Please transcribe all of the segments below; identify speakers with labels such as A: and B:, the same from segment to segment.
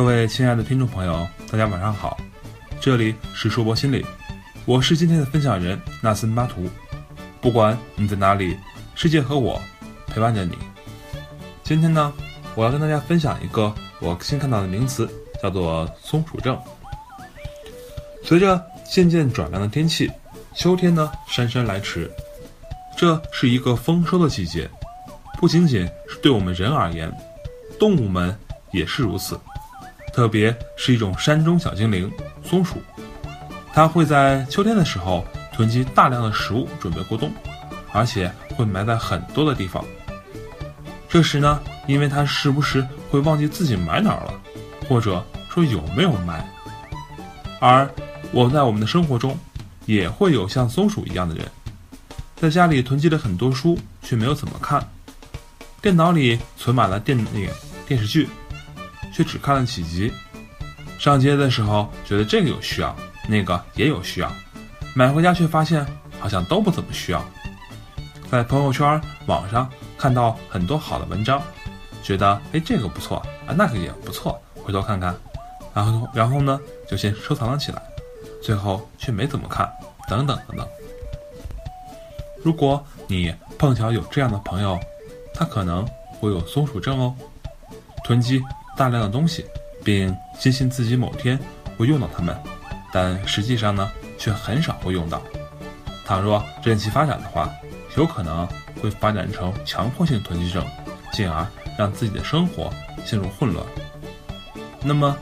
A: 各位亲爱的听众朋友，大家晚上好，这里是说博心理，我是今天的分享人纳森巴图。不管你在哪里，世界和我陪伴着你。今天呢，我要跟大家分享一个我新看到的名词，叫做松鼠症。随着渐渐转凉的天气，秋天呢姗姗来迟，这是一个丰收的季节，不仅仅是对我们人而言，动物们也是如此。特别是一种山中小精灵——松鼠，它会在秋天的时候囤积大量的食物，准备过冬，而且会埋在很多的地方。这时呢，因为它时不时会忘记自己埋哪儿了，或者说有没有埋。而我在我们的生活中，也会有像松鼠一样的人，在家里囤积了很多书，却没有怎么看；电脑里存满了电影、电视剧。却只看了几集，上街的时候觉得这个有需要，那个也有需要，买回家却发现好像都不怎么需要。在朋友圈、网上看到很多好的文章，觉得哎这个不错啊，那个也不错，回头看看，然后然后呢就先收藏了起来，最后却没怎么看，等等等等。如果你碰巧有这样的朋友，他可能会有松鼠症哦，囤积。大量的东西，并坚信自己某天会用到它们，但实际上呢，却很少会用到。倘若任其发展的话，有可能会发展成强迫性囤积症，进而让自己的生活陷入混乱。那么，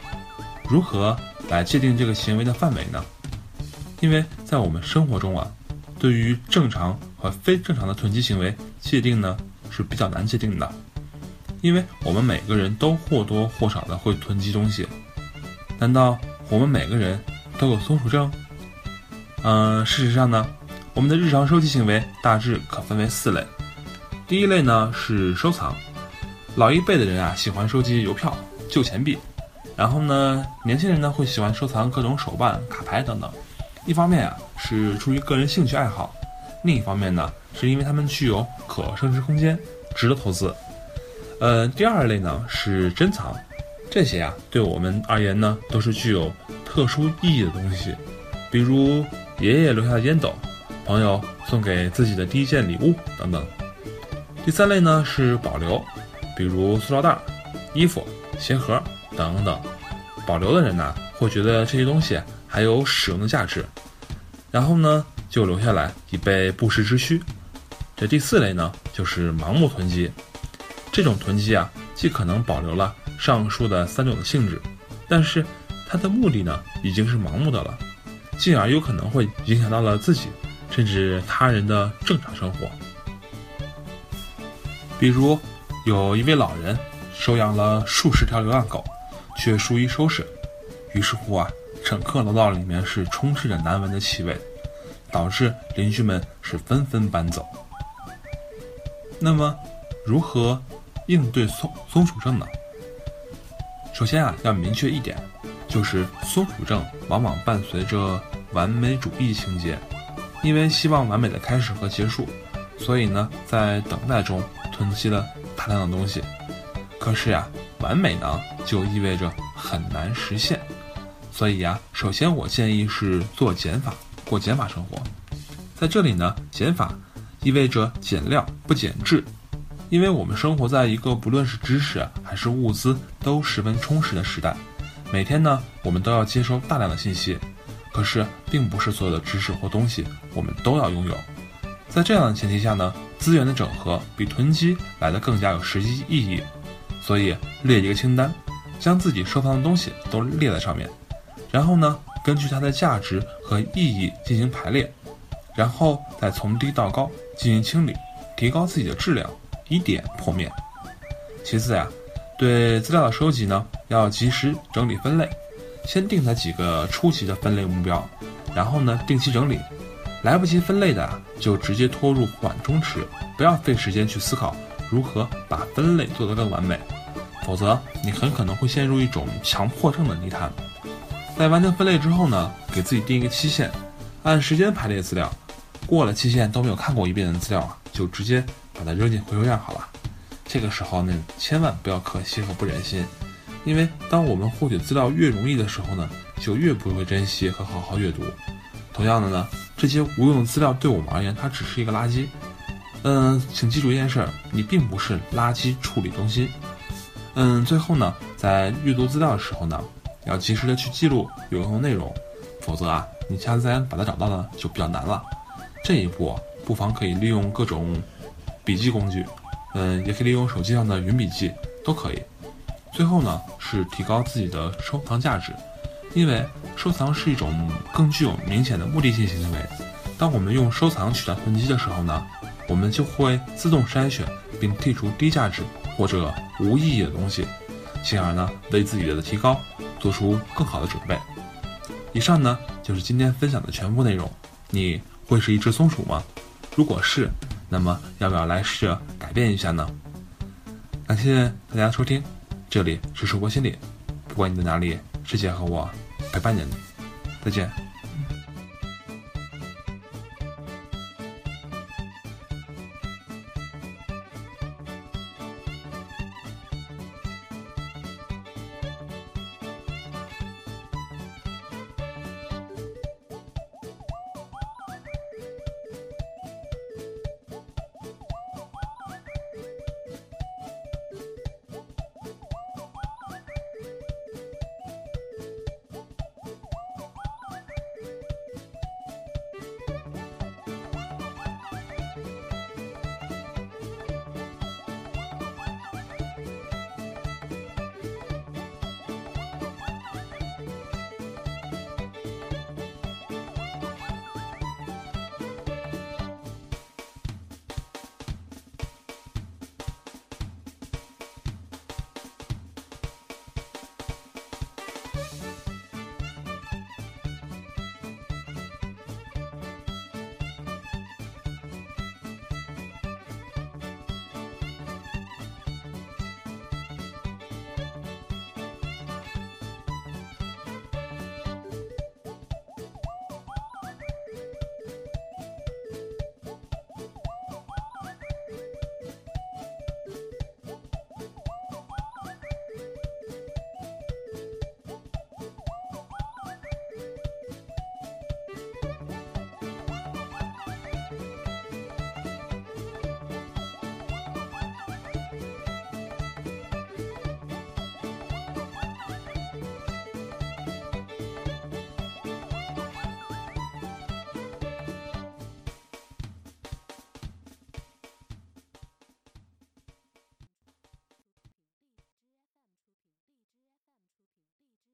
A: 如何来界定这个行为的范围呢？因为在我们生活中啊，对于正常和非正常的囤积行为界定呢，是比较难界定的。因为我们每个人都或多或少的会囤积东西，难道我们每个人都有松鼠症？嗯，事实上呢，我们的日常收集行为大致可分为四类。第一类呢是收藏，老一辈的人啊喜欢收集邮票、旧钱币，然后呢，年轻人呢会喜欢收藏各种手办、卡牌等等。一方面啊是出于个人兴趣爱好，另一方面呢是因为他们具有可升值空间，值得投资。呃，第二类呢是珍藏，这些啊对我们而言呢都是具有特殊意义的东西，比如爷爷留下的烟斗，朋友送给自己的第一件礼物等等。第三类呢是保留，比如塑料袋、衣服、鞋盒等等。保留的人呢会觉得这些东西还有使用的价值，然后呢就留下来以备不时之需。这第四类呢就是盲目囤积。这种囤积啊，既可能保留了上述的三种的性质，但是它的目的呢，已经是盲目的了，进而有可能会影响到了自己甚至他人的正常生活。比如，有一位老人收养了数十条流浪狗，却疏于收拾，于是乎啊，整个楼道里面是充斥着难闻的气味，导致邻居们是纷纷搬走。那么，如何？应对松松鼠症呢？首先啊，要明确一点，就是松鼠症往往伴随着完美主义情节，因为希望完美的开始和结束，所以呢，在等待中囤积了大量的东西。可是呀，完美呢，就意味着很难实现，所以呀，首先我建议是做减法，过减法生活。在这里呢，减法意味着减量不减质。因为我们生活在一个不论是知识还是物资都十分充实的时代，每天呢，我们都要接收大量的信息，可是并不是所有的知识或东西我们都要拥有。在这样的前提下呢，资源的整合比囤积来的更加有实际意义。所以列一个清单，将自己收藏的东西都列在上面，然后呢，根据它的价值和意义进行排列，然后再从低到高进行清理，提高自己的质量。一点破灭。其次呀，对资料的收集呢，要及时整理分类，先定它几个初级的分类目标，然后呢定期整理。来不及分类的，就直接拖入缓冲池，不要费时间去思考如何把分类做得更完美，否则你很可能会陷入一种强迫症的泥潭。在完成分类之后呢，给自己定一个期限，按时间排列资料，过了期限都没有看过一遍的资料啊，就直接。把它扔进回收站好了。这个时候呢，千万不要可惜和不忍心，因为当我们获取资料越容易的时候呢，就越不会珍惜和好好阅读。同样的呢，这些无用的资料对我们而言，它只是一个垃圾。嗯，请记住一件事儿，你并不是垃圾处理中心。嗯，最后呢，在阅读资料的时候呢，要及时的去记录有用的内容，否则啊，你下次再把它找到呢，就比较难了。这一步不妨可以利用各种笔记工具，嗯，也可以利用手机上的云笔记，都可以。最后呢，是提高自己的收藏价值。因为收藏是一种更具有明显的目的性行为，当我们用收藏取代囤积的时候呢，我们就会自动筛选并剔除低价值或者无意义的东西，进而呢为自己的提高做出更好的准备。以上呢就是今天分享的全部内容。你会是一只松鼠吗？如果是，那么要不要来试着改变一下呢？感谢大家收听，这里是主播心理，不管你在哪里。世界和我陪伴着你，再见。